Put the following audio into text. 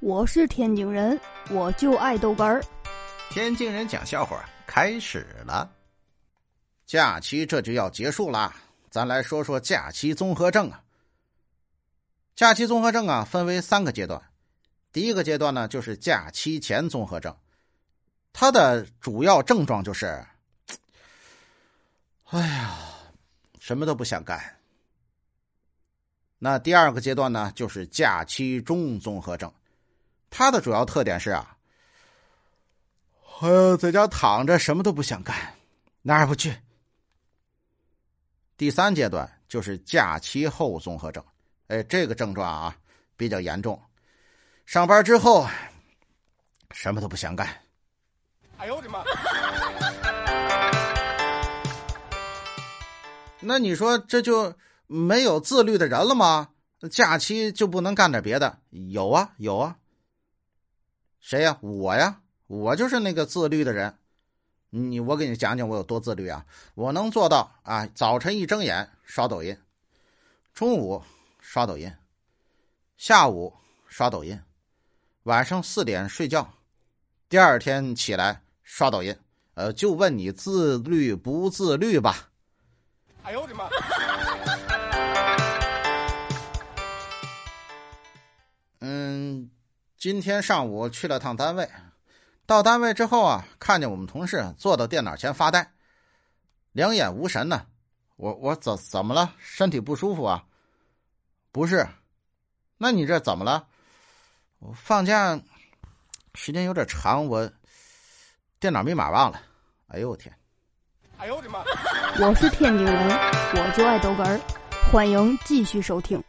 我是天津人，我就爱豆干儿。天津人讲笑话开始了。假期这就要结束啦，咱来说说假期综合症啊。假期综合症啊，分为三个阶段。第一个阶段呢，就是假期前综合症，它的主要症状就是，哎呀，什么都不想干。那第二个阶段呢，就是假期中综合症。它的主要特点是啊，呃，在家躺着什么都不想干，哪儿也不去。第三阶段就是假期后综合症，哎，这个症状啊比较严重，上班之后什么都不想干。哎呦我的妈！那你说这就没有自律的人了吗？假期就不能干点别的？有啊，有啊。谁呀？我呀，我就是那个自律的人。你，我给你讲讲我有多自律啊！我能做到啊，早晨一睁眼刷抖音，中午刷抖音，下午刷抖音，晚上四点睡觉，第二天起来刷抖音。呃，就问你自律不自律吧？哎呦我的妈！嗯。今天上午去了趟单位，到单位之后啊，看见我们同事坐到电脑前发呆，两眼无神呢。我我怎怎么了？身体不舒服啊？不是，那你这怎么了？我放假时间有点长，我电脑密码忘了。哎呦我天！哎呦我的妈！我是天津人，我就爱逗哏儿，欢迎继续收听。